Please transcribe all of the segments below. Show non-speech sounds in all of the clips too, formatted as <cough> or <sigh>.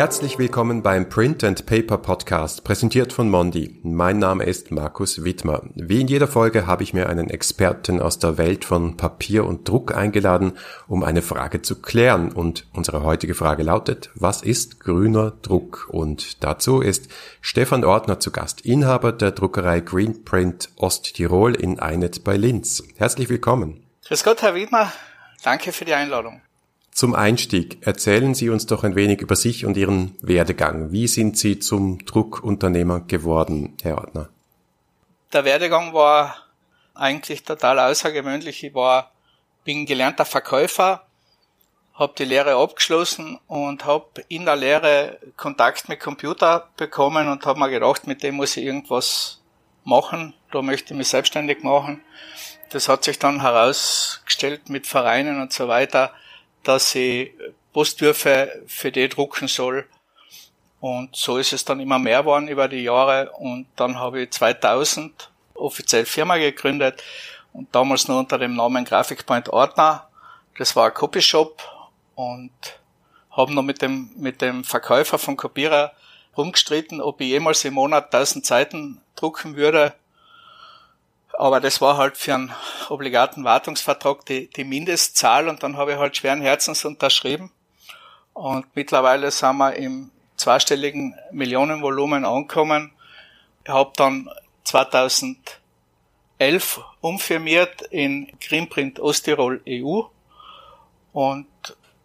Herzlich willkommen beim Print and Paper Podcast, präsentiert von Mondi. Mein Name ist Markus Wittmer. Wie in jeder Folge habe ich mir einen Experten aus der Welt von Papier und Druck eingeladen, um eine Frage zu klären. Und unsere heutige Frage lautet, was ist grüner Druck? Und dazu ist Stefan Ordner zu Gast, Inhaber der Druckerei Greenprint Osttirol in Einet bei Linz. Herzlich willkommen. Grüß Gott, Herr Wittmer. Danke für die Einladung. Zum Einstieg erzählen Sie uns doch ein wenig über sich und Ihren Werdegang. Wie sind Sie zum Druckunternehmer geworden, Herr Ordner? Der Werdegang war eigentlich total außergewöhnlich. Ich war, bin gelernter Verkäufer, habe die Lehre abgeschlossen und habe in der Lehre Kontakt mit Computer bekommen und habe mir gedacht, mit dem muss ich irgendwas machen. Da möchte ich mich selbstständig machen. Das hat sich dann herausgestellt mit Vereinen und so weiter dass ich Postwürfe für die drucken soll. Und so ist es dann immer mehr geworden über die Jahre. Und dann habe ich 2000 offiziell Firma gegründet und damals nur unter dem Namen Graphicpoint Ordner. Das war ein Copyshop und habe noch mit dem, mit dem Verkäufer von Kopierer rumgestritten, ob ich jemals im Monat 1000 Seiten drucken würde. Aber das war halt für einen obligaten Wartungsvertrag die, die Mindestzahl und dann habe ich halt schweren Herzens unterschrieben. Und mittlerweile sind wir im zweistelligen Millionenvolumen angekommen. Ich habe dann 2011 umfirmiert in Greenprint Osttirol EU und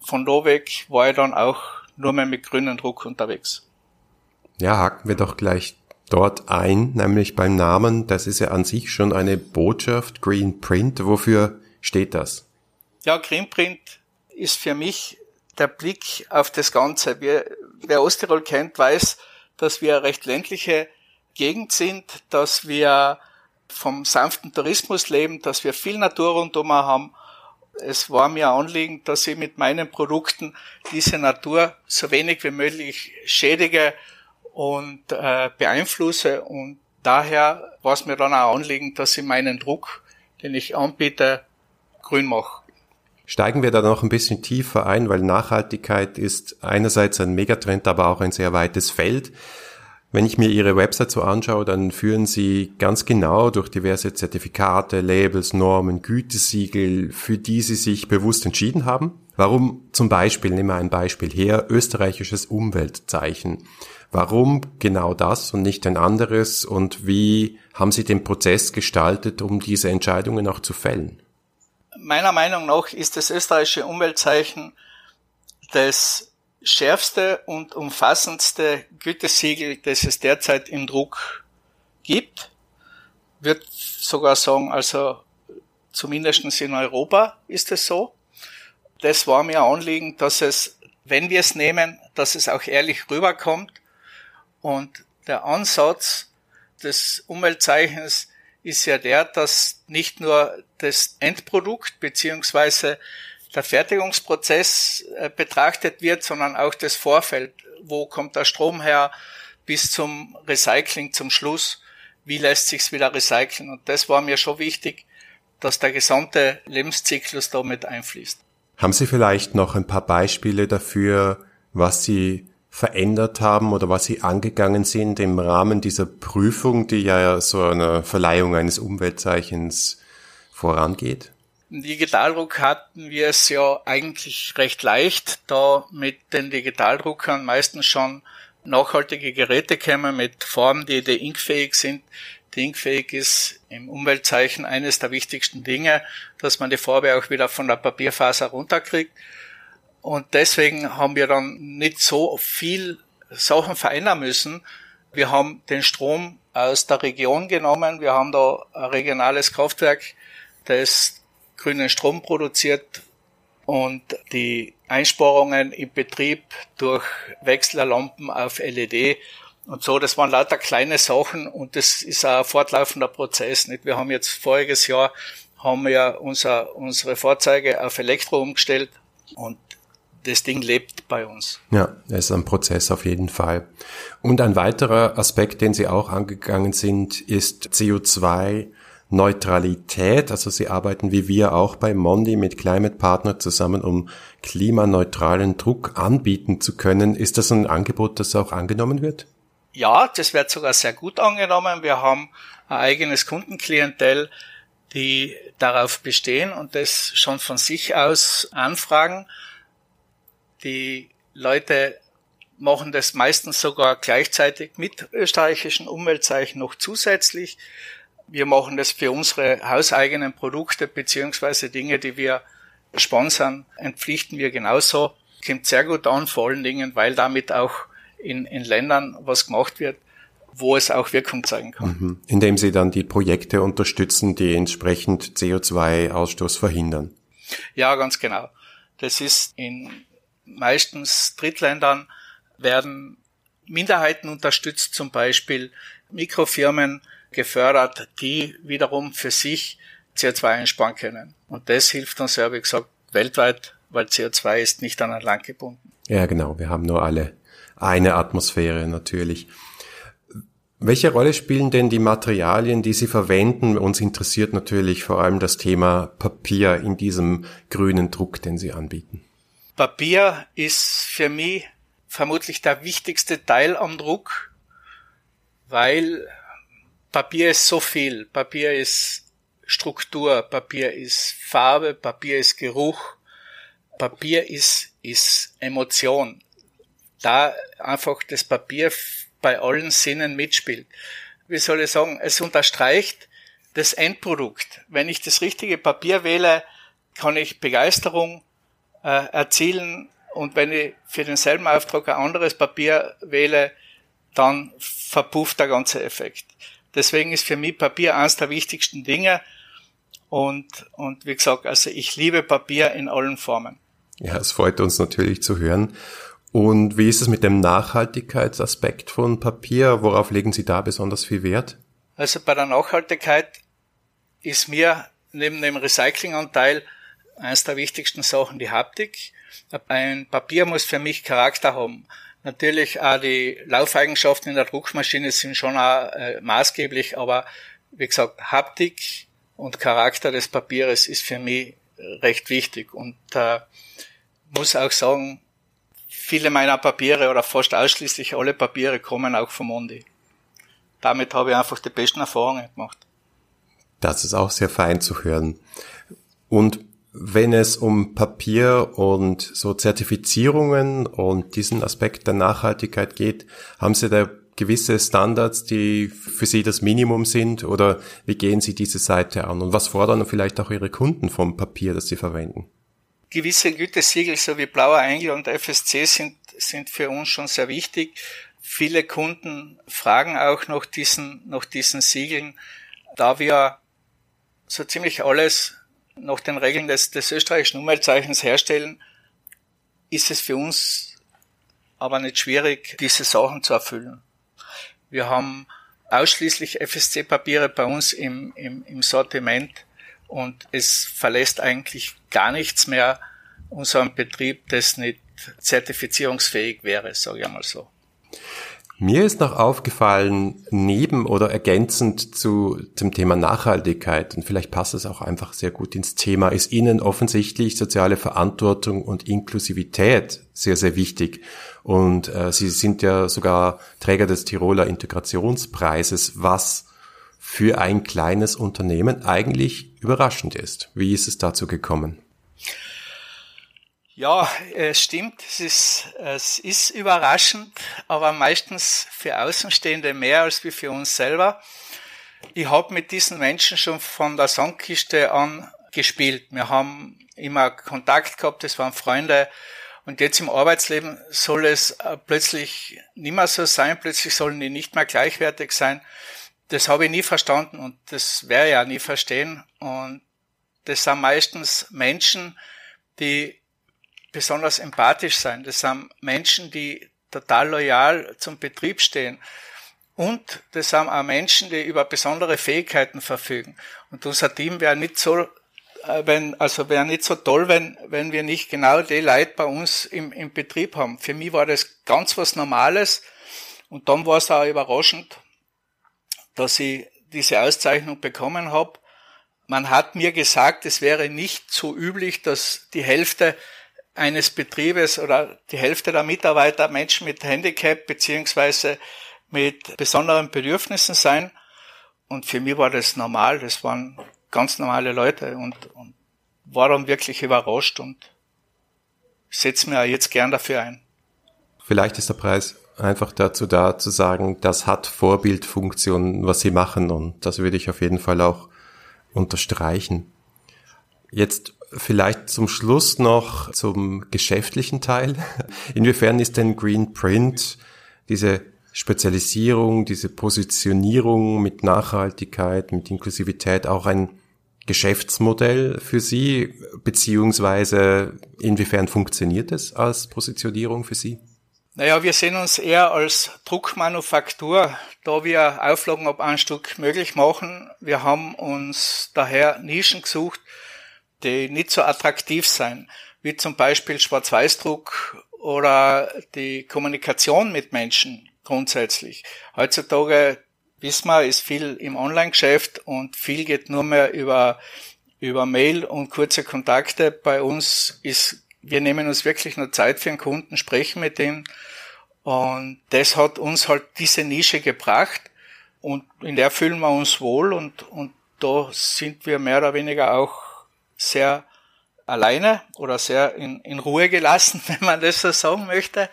von da weg war ich dann auch nur mehr mit grünem Druck unterwegs. Ja, haken wir doch gleich dort ein, nämlich beim Namen. Das ist ja an sich schon eine Botschaft, Green Print. Wofür steht das? Ja, Green Print ist für mich der Blick auf das Ganze. Wir, wer Osttirol kennt, weiß, dass wir eine recht ländliche Gegend sind, dass wir vom sanften Tourismus leben, dass wir viel Natur rundum haben. Es war mir Anliegen, dass ich mit meinen Produkten diese Natur so wenig wie möglich schädige und äh, beeinflusse. Und daher war es mir dann auch Anliegen, dass ich meinen Druck, den ich anbiete, grün mache. Steigen wir da noch ein bisschen tiefer ein, weil Nachhaltigkeit ist einerseits ein Megatrend, aber auch ein sehr weites Feld. Wenn ich mir Ihre Website so anschaue, dann führen Sie ganz genau durch diverse Zertifikate, Labels, Normen, Gütesiegel, für die Sie sich bewusst entschieden haben. Warum zum Beispiel, nehmen wir ein Beispiel her, österreichisches Umweltzeichen. Warum genau das und nicht ein anderes und wie haben Sie den Prozess gestaltet, um diese Entscheidungen auch zu fällen? Meiner Meinung nach ist das österreichische Umweltzeichen das schärfste und umfassendste Gütesiegel, das es derzeit im Druck gibt. Wird sogar sagen, also zumindest in Europa ist es so. Das war mir Anliegen, dass es, wenn wir es nehmen, dass es auch ehrlich rüberkommt und der Ansatz des Umweltzeichens ist ja der, dass nicht nur das Endprodukt beziehungsweise der Fertigungsprozess äh, betrachtet wird, sondern auch das Vorfeld. Wo kommt der Strom her bis zum Recycling zum Schluss? Wie lässt sich's wieder recyceln? Und das war mir schon wichtig, dass der gesamte Lebenszyklus damit einfließt. Haben Sie vielleicht noch ein paar Beispiele dafür, was Sie verändert haben oder was Sie angegangen sind im Rahmen dieser Prüfung, die ja so einer Verleihung eines Umweltzeichens vorangeht? Digitaldruck hatten wir es ja eigentlich recht leicht, da mit den Digitaldruckern meistens schon nachhaltige Geräte kämen mit Formen, die deinkfähig sind. Deinkfähig ist im Umweltzeichen eines der wichtigsten Dinge, dass man die Farbe auch wieder von der Papierfaser runterkriegt. Und deswegen haben wir dann nicht so viel Sachen verändern müssen. Wir haben den Strom aus der Region genommen. Wir haben da ein regionales Kraftwerk, das grünen Strom produziert und die Einsparungen im Betrieb durch Wechsellampen auf LED und so, das waren lauter kleine Sachen und das ist ein fortlaufender Prozess. Nicht? Wir haben jetzt voriges Jahr haben wir unser, unsere Fahrzeuge auf Elektro umgestellt und das Ding lebt bei uns. Ja, es ist ein Prozess auf jeden Fall. Und ein weiterer Aspekt, den Sie auch angegangen sind, ist CO2 Neutralität. Also Sie arbeiten wie wir auch bei Mondi mit Climate Partner zusammen, um klimaneutralen Druck anbieten zu können. Ist das ein Angebot, das auch angenommen wird? Ja, das wird sogar sehr gut angenommen. Wir haben ein eigenes Kundenklientel, die darauf bestehen und das schon von sich aus anfragen. Die Leute machen das meistens sogar gleichzeitig mit österreichischen Umweltzeichen noch zusätzlich. Wir machen das für unsere hauseigenen Produkte beziehungsweise Dinge, die wir sponsern, entpflichten wir genauso. Kommt sehr gut an, vor allen Dingen, weil damit auch in, in Ländern was gemacht wird, wo es auch Wirkung zeigen kann. Mhm. Indem Sie dann die Projekte unterstützen, die entsprechend CO2-Ausstoß verhindern. Ja, ganz genau. Das ist in meistens Drittländern werden Minderheiten unterstützt, zum Beispiel Mikrofirmen gefördert, die wiederum für sich CO2 einsparen können. Und das hilft uns ja, wie gesagt, weltweit, weil CO2 ist nicht an ein Land gebunden. Ja, genau. Wir haben nur alle eine Atmosphäre natürlich. Welche Rolle spielen denn die Materialien, die Sie verwenden? Uns interessiert natürlich vor allem das Thema Papier in diesem grünen Druck, den Sie anbieten. Papier ist für mich vermutlich der wichtigste Teil am Druck, weil Papier ist so viel. Papier ist Struktur, Papier ist Farbe, Papier ist Geruch, Papier ist, ist Emotion. Da einfach das Papier bei allen Sinnen mitspielt. Wie soll ich sagen, es unterstreicht das Endprodukt. Wenn ich das richtige Papier wähle, kann ich Begeisterung erzielen und wenn ich für denselben Auftrag ein anderes Papier wähle, dann verpufft der ganze Effekt. Deswegen ist für mich Papier eines der wichtigsten Dinge. Und, und wie gesagt, also ich liebe Papier in allen Formen. Ja, es freut uns natürlich zu hören. Und wie ist es mit dem Nachhaltigkeitsaspekt von Papier? Worauf legen Sie da besonders viel Wert? Also bei der Nachhaltigkeit ist mir neben dem Recyclinganteil eines der wichtigsten Sachen die Haptik. Ein Papier muss für mich Charakter haben. Natürlich auch die Laufeigenschaften in der Druckmaschine sind schon auch, äh, maßgeblich, aber wie gesagt, Haptik und Charakter des Papieres ist für mich recht wichtig und äh, muss auch sagen, viele meiner Papiere oder fast ausschließlich alle Papiere kommen auch vom Mondi. Damit habe ich einfach die besten Erfahrungen gemacht. Das ist auch sehr fein zu hören. Und wenn es um Papier und so Zertifizierungen und diesen Aspekt der Nachhaltigkeit geht, haben Sie da gewisse Standards, die für Sie das Minimum sind oder wie gehen Sie diese Seite an und was fordern vielleicht auch Ihre Kunden vom Papier, das Sie verwenden? Gewisse Gütesiegel, so wie Blauer Engel und FSC sind, sind für uns schon sehr wichtig. Viele Kunden fragen auch nach diesen, nach diesen Siegeln, da wir so ziemlich alles nach den Regeln des, des österreichischen Umweltzeichens herstellen, ist es für uns aber nicht schwierig, diese Sachen zu erfüllen. Wir haben ausschließlich FSC-Papiere bei uns im, im, im Sortiment und es verlässt eigentlich gar nichts mehr unseren Betrieb, das nicht zertifizierungsfähig wäre, sage ich einmal so. Mir ist noch aufgefallen, neben oder ergänzend zu dem Thema Nachhaltigkeit, und vielleicht passt es auch einfach sehr gut ins Thema, ist Ihnen offensichtlich soziale Verantwortung und Inklusivität sehr, sehr wichtig. Und äh, Sie sind ja sogar Träger des Tiroler Integrationspreises, was für ein kleines Unternehmen eigentlich überraschend ist. Wie ist es dazu gekommen? Ja, es stimmt. Es ist, es ist überraschend, aber meistens für Außenstehende mehr als für uns selber. Ich habe mit diesen Menschen schon von der Sandkiste an gespielt. Wir haben immer Kontakt gehabt, das waren Freunde. Und jetzt im Arbeitsleben soll es äh, plötzlich nicht mehr so sein, plötzlich sollen die nicht mehr gleichwertig sein. Das habe ich nie verstanden und das werde ich ja nie verstehen. Und das sind meistens Menschen, die besonders empathisch sein. Das sind Menschen, die total loyal zum Betrieb stehen. Und das sind auch Menschen, die über besondere Fähigkeiten verfügen. Und unser Team wäre nicht so, äh, wenn, also wäre nicht so toll, wenn, wenn wir nicht genau die Leute bei uns im, im Betrieb haben. Für mich war das ganz was Normales. Und dann war es auch überraschend, dass ich diese Auszeichnung bekommen habe, man hat mir gesagt, es wäre nicht so üblich, dass die Hälfte eines Betriebes oder die Hälfte der Mitarbeiter Menschen mit Handicap beziehungsweise mit besonderen Bedürfnissen sein. Und für mich war das normal, das waren ganz normale Leute und, und war dann wirklich überrascht und setze mir jetzt gern dafür ein. Vielleicht ist der Preis einfach dazu da, zu sagen, das hat Vorbildfunktion, was sie machen und das würde ich auf jeden Fall auch unterstreichen. Jetzt vielleicht zum Schluss noch zum geschäftlichen Teil. <laughs> Inwiefern ist denn Green Print diese Spezialisierung, diese Positionierung mit Nachhaltigkeit, mit Inklusivität auch ein Geschäftsmodell für Sie, beziehungsweise inwiefern funktioniert es als Positionierung für Sie? Naja, wir sehen uns eher als Druckmanufaktur, da wir Auflagen ab ein möglich machen. Wir haben uns daher Nischen gesucht, die nicht so attraktiv sein, wie zum Beispiel Schwarz-Weiß-Druck oder die Kommunikation mit Menschen grundsätzlich. Heutzutage wissen wir, ist viel im Online-Geschäft und viel geht nur mehr über, über Mail und kurze Kontakte. Bei uns ist, wir nehmen uns wirklich nur Zeit für den Kunden, sprechen mit ihm. Und das hat uns halt diese Nische gebracht und in der fühlen wir uns wohl und, und da sind wir mehr oder weniger auch sehr alleine oder sehr in, in Ruhe gelassen, <laughs> wenn man das so sagen möchte.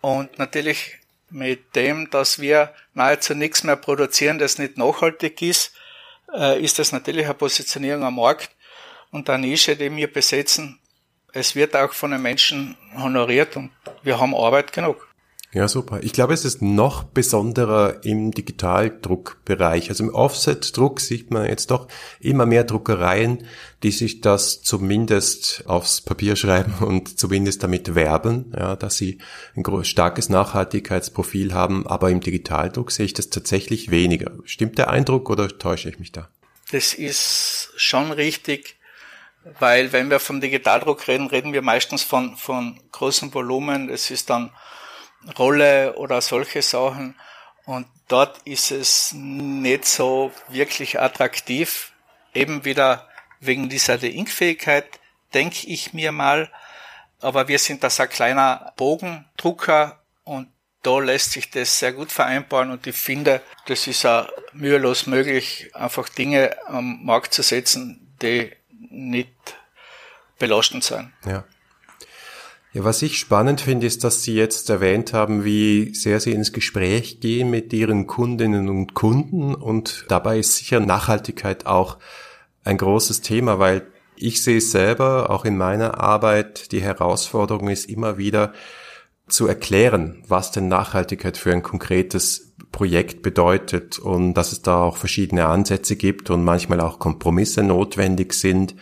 Und natürlich mit dem, dass wir nahezu nichts mehr produzieren, das nicht nachhaltig ist, äh, ist das natürlich eine Positionierung am Markt und eine Nische, die wir besetzen. Es wird auch von den Menschen honoriert und wir haben Arbeit genug. Ja, super. Ich glaube, es ist noch besonderer im Digitaldruckbereich. Also im Offset-Druck sieht man jetzt doch immer mehr Druckereien, die sich das zumindest aufs Papier schreiben <laughs> und zumindest damit werben, ja, dass sie ein starkes Nachhaltigkeitsprofil haben. Aber im Digitaldruck sehe ich das tatsächlich weniger. Stimmt der Eindruck oder täusche ich mich da? Das ist schon richtig. Weil wenn wir vom Digitaldruck reden, reden wir meistens von, von großem Volumen. Es ist dann Rolle oder solche Sachen. Und dort ist es nicht so wirklich attraktiv. Eben wieder wegen dieser Inkfähigkeit, denke ich mir mal. Aber wir sind das ein kleiner Bogendrucker und da lässt sich das sehr gut vereinbaren und ich finde, das ist auch mühelos möglich, einfach Dinge am Markt zu setzen, die nicht belastend sind. Ja. Ja, was ich spannend finde, ist, dass Sie jetzt erwähnt haben, wie sehr Sie ins Gespräch gehen mit Ihren Kundinnen und Kunden und dabei ist sicher Nachhaltigkeit auch ein großes Thema, weil ich sehe selber, auch in meiner Arbeit, die Herausforderung ist immer wieder zu erklären, was denn Nachhaltigkeit für ein konkretes Projekt bedeutet und dass es da auch verschiedene Ansätze gibt und manchmal auch Kompromisse notwendig sind.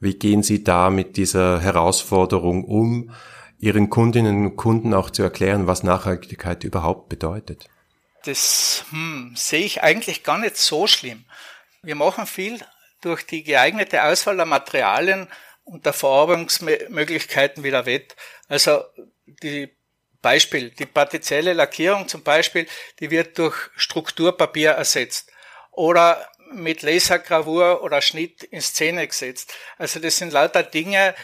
Wie gehen Sie da mit dieser Herausforderung um? Ihren Kundinnen und Kunden auch zu erklären, was Nachhaltigkeit überhaupt bedeutet? Das hm, sehe ich eigentlich gar nicht so schlimm. Wir machen viel durch die geeignete Auswahl der Materialien und der Verarbeitungsmöglichkeiten wieder wett. Also die Beispiel, die partielle Lackierung zum Beispiel, die wird durch Strukturpapier ersetzt. Oder mit Lasergravur oder Schnitt in Szene gesetzt. Also das sind lauter Dinge,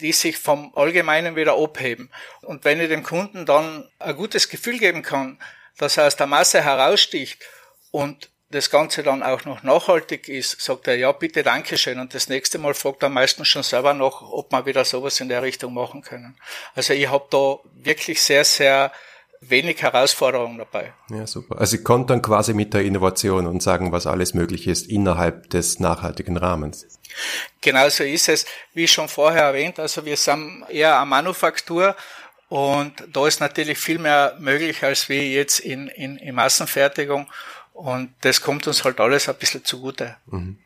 die sich vom Allgemeinen wieder abheben. Und wenn ich dem Kunden dann ein gutes Gefühl geben kann, dass er aus der Masse heraussticht und das Ganze dann auch noch nachhaltig ist, sagt er, ja, bitte, Dankeschön. Und das nächste Mal fragt er meistens schon selber noch, ob wir wieder sowas in der Richtung machen können. Also ich habe da wirklich sehr, sehr wenig Herausforderungen dabei. Ja, super. Also Sie kommt dann quasi mit der Innovation und sagen, was alles möglich ist innerhalb des nachhaltigen Rahmens. Genau so ist es. Wie schon vorher erwähnt, also wir sind eher eine Manufaktur und da ist natürlich viel mehr möglich als wie jetzt in, in, in Massenfertigung und das kommt uns halt alles ein bisschen zugute. Mhm.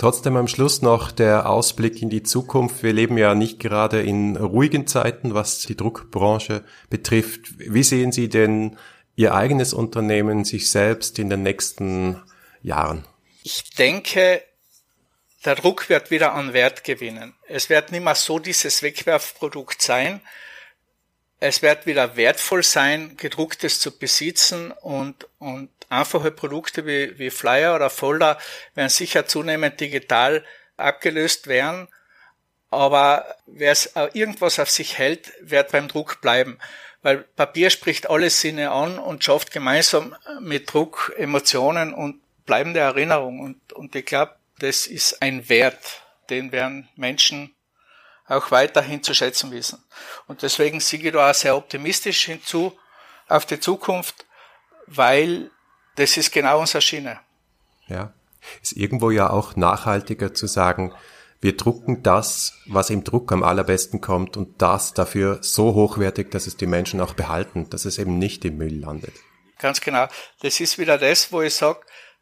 Trotzdem am Schluss noch der Ausblick in die Zukunft. Wir leben ja nicht gerade in ruhigen Zeiten, was die Druckbranche betrifft. Wie sehen Sie denn Ihr eigenes Unternehmen, sich selbst in den nächsten Jahren? Ich denke, der Druck wird wieder an Wert gewinnen. Es wird nicht mehr so dieses Wegwerfprodukt sein. Es wird wieder wertvoll sein, gedrucktes zu besitzen und, und einfache Produkte wie, wie Flyer oder Folder werden sicher zunehmend digital abgelöst werden. Aber wer es irgendwas auf sich hält, wird beim Druck bleiben. Weil Papier spricht alle Sinne an und schafft gemeinsam mit Druck Emotionen und bleibende Erinnerung. Und, und ich glaube, das ist ein Wert, den werden Menschen auch weiterhin zu schätzen wissen. Und deswegen sehe ich da auch sehr optimistisch hinzu auf die Zukunft, weil das ist genau unsere Schiene. Ja, ist irgendwo ja auch nachhaltiger zu sagen, wir drucken das, was im Druck am allerbesten kommt und das dafür so hochwertig, dass es die Menschen auch behalten, dass es eben nicht im Müll landet. Ganz genau. Das ist wieder das, wo ich sage,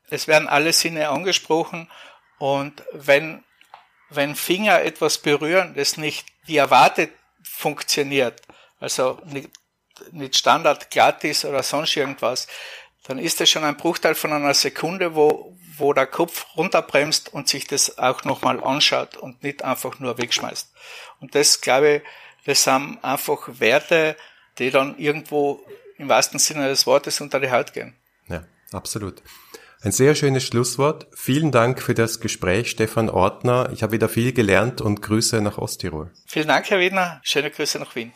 es werden alle Sinne angesprochen und wenn wenn Finger etwas berühren, das nicht wie erwartet funktioniert, also nicht, nicht Standard glatt ist oder sonst irgendwas, dann ist das schon ein Bruchteil von einer Sekunde, wo, wo der Kopf runterbremst und sich das auch nochmal anschaut und nicht einfach nur wegschmeißt. Und das, glaube ich, das sind einfach Werte, die dann irgendwo im wahrsten Sinne des Wortes unter die Haut gehen. Ja, absolut. Ein sehr schönes Schlusswort. Vielen Dank für das Gespräch, Stefan Ortner. Ich habe wieder viel gelernt und Grüße nach Osttirol. Vielen Dank, Herr Wiedner. Schöne Grüße nach Wien.